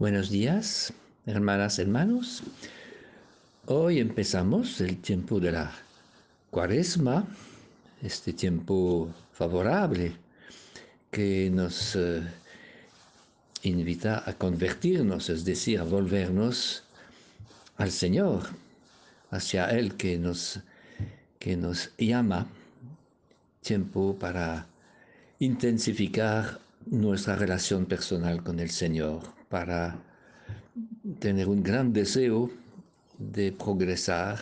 Buenos días, hermanas, hermanos. Hoy empezamos el tiempo de la cuaresma, este tiempo favorable que nos eh, invita a convertirnos, es decir, a volvernos al Señor, hacia Él que nos, que nos llama, tiempo para intensificar nuestra relación personal con el Señor, para tener un gran deseo de progresar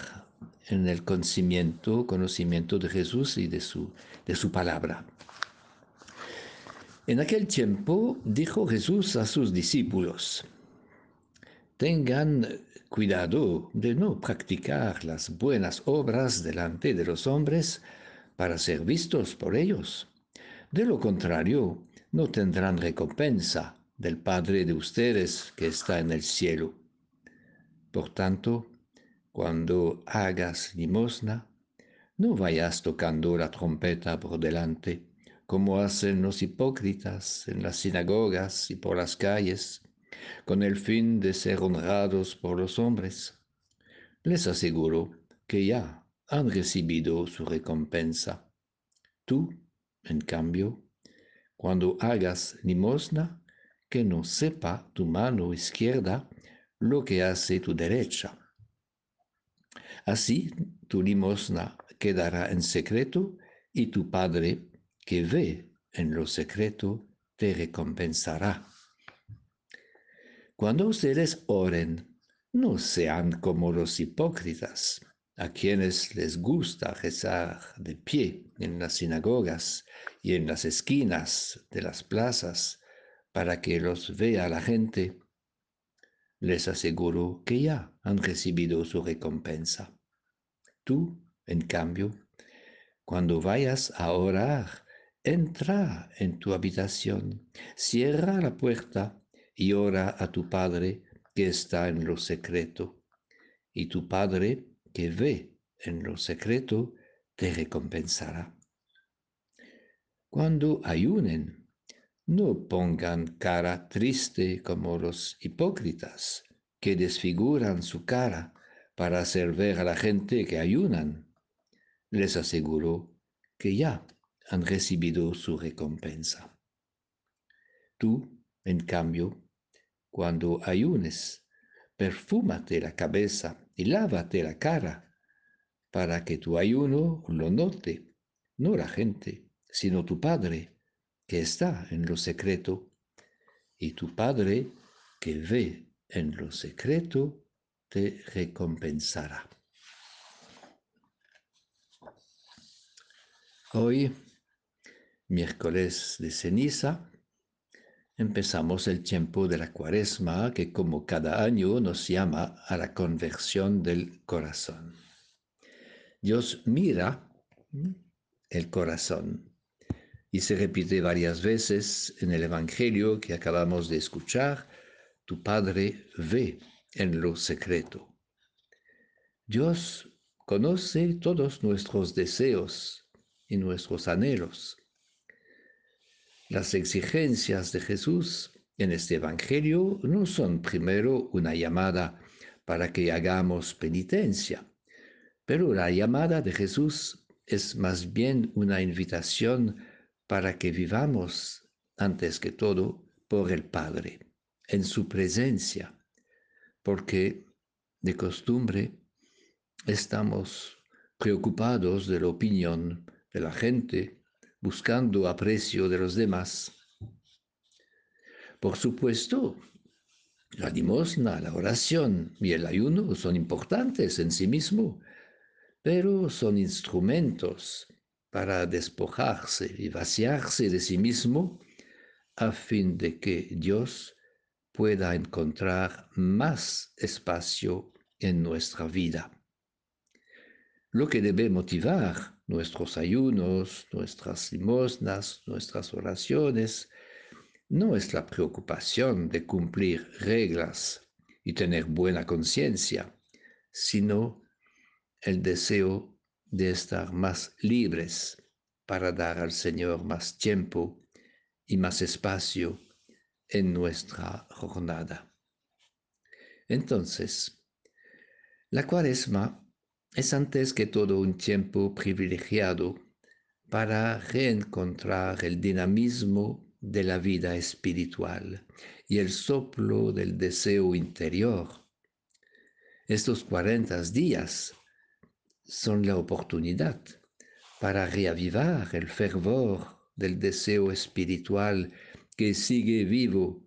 en el conocimiento, conocimiento de Jesús y de su, de su palabra. En aquel tiempo dijo Jesús a sus discípulos, tengan cuidado de no practicar las buenas obras delante de los hombres para ser vistos por ellos. De lo contrario, no tendrán recompensa del Padre de ustedes que está en el cielo. Por tanto, cuando hagas limosna, no vayas tocando la trompeta por delante, como hacen los hipócritas en las sinagogas y por las calles, con el fin de ser honrados por los hombres. Les aseguro que ya han recibido su recompensa. Tú, en cambio, cuando hagas limosna, que no sepa tu mano izquierda lo que hace tu derecha. Así tu limosna quedará en secreto y tu Padre que ve en lo secreto te recompensará. Cuando ustedes oren, no sean como los hipócritas, a quienes les gusta rezar de pie en las sinagogas y en las esquinas de las plazas para que los vea la gente, les aseguro que ya han recibido su recompensa. Tú, en cambio, cuando vayas a orar, entra en tu habitación, cierra la puerta y ora a tu Padre que está en lo secreto. Y tu Padre que ve en lo secreto te recompensará. Cuando ayunen, no pongan cara triste como los hipócritas, que desfiguran su cara para hacer ver a la gente que ayunan. Les aseguro que ya han recibido su recompensa. Tú, en cambio, cuando ayunes, perfúmate la cabeza y lávate la cara, para que tu ayuno lo note, no la gente, sino tu Padre que está en lo secreto, y tu Padre que ve en lo secreto te recompensará. Hoy, miércoles de ceniza, empezamos el tiempo de la cuaresma que como cada año nos llama a la conversión del corazón. Dios mira el corazón y se repite varias veces en el Evangelio que acabamos de escuchar, tu Padre ve en lo secreto. Dios conoce todos nuestros deseos y nuestros anhelos. Las exigencias de Jesús en este Evangelio no son primero una llamada para que hagamos penitencia, pero la llamada de Jesús es más bien una invitación para que vivamos antes que todo por el Padre, en su presencia, porque de costumbre estamos preocupados de la opinión de la gente, buscando aprecio de los demás. Por supuesto, la limosna, la oración y el ayuno son importantes en sí mismo, pero son instrumentos para despojarse y vaciarse de sí mismo a fin de que Dios pueda encontrar más espacio en nuestra vida. Lo que debe motivar nuestros ayunos, nuestras limosnas, nuestras oraciones, no es la preocupación de cumplir reglas y tener buena conciencia, sino el deseo de estar más libres para dar al Señor más tiempo y más espacio en nuestra jornada. Entonces, la cuaresma es antes que todo un tiempo privilegiado para reencontrar el dinamismo de la vida espiritual y el soplo del deseo interior. Estos 40 días son la oportunidad para reavivar el fervor del deseo espiritual que sigue vivo,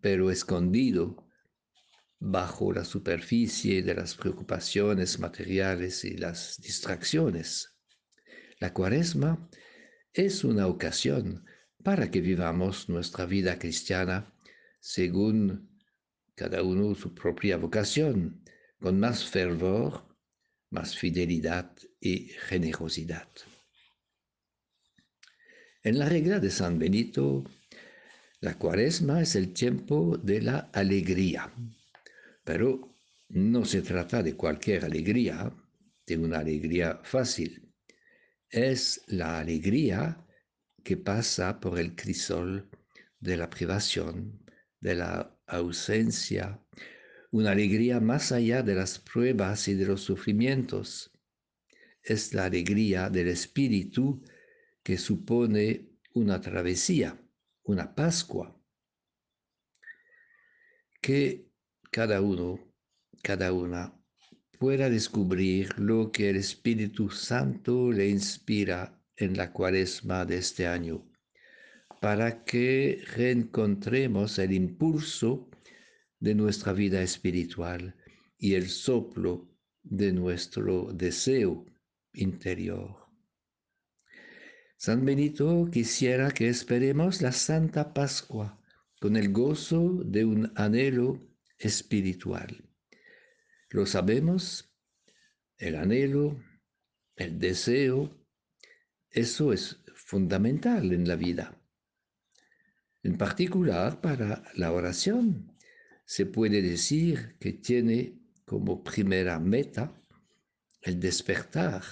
pero escondido bajo la superficie de las preocupaciones materiales y las distracciones. La cuaresma es una ocasión para que vivamos nuestra vida cristiana según cada uno su propia vocación, con más fervor, más fidelidad y generosidad. En la regla de San Benito, la cuaresma es el tiempo de la alegría, pero no se trata de cualquier alegría, de una alegría fácil es la alegría que pasa por el crisol de la privación, de la ausencia, una alegría más allá de las pruebas y de los sufrimientos. Es la alegría del espíritu que supone una travesía, una Pascua, que cada uno, cada una pueda descubrir lo que el Espíritu Santo le inspira en la cuaresma de este año, para que reencontremos el impulso de nuestra vida espiritual y el soplo de nuestro deseo interior. San Benito quisiera que esperemos la Santa Pascua con el gozo de un anhelo espiritual lo sabemos, el anhelo, el deseo, eso es fundamental en la vida. En particular para la oración, se puede decir que tiene como primera meta el despertar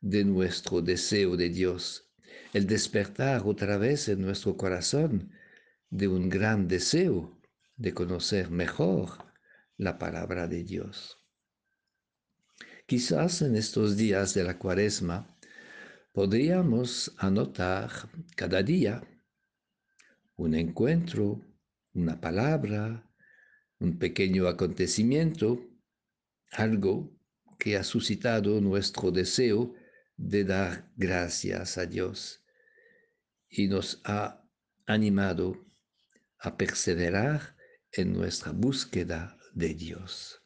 de nuestro deseo de Dios, el despertar otra vez en nuestro corazón de un gran deseo de conocer mejor la palabra de Dios. Quizás en estos días de la cuaresma podríamos anotar cada día un encuentro, una palabra, un pequeño acontecimiento, algo que ha suscitado nuestro deseo de dar gracias a Dios y nos ha animado a perseverar en nuestra búsqueda de Dios.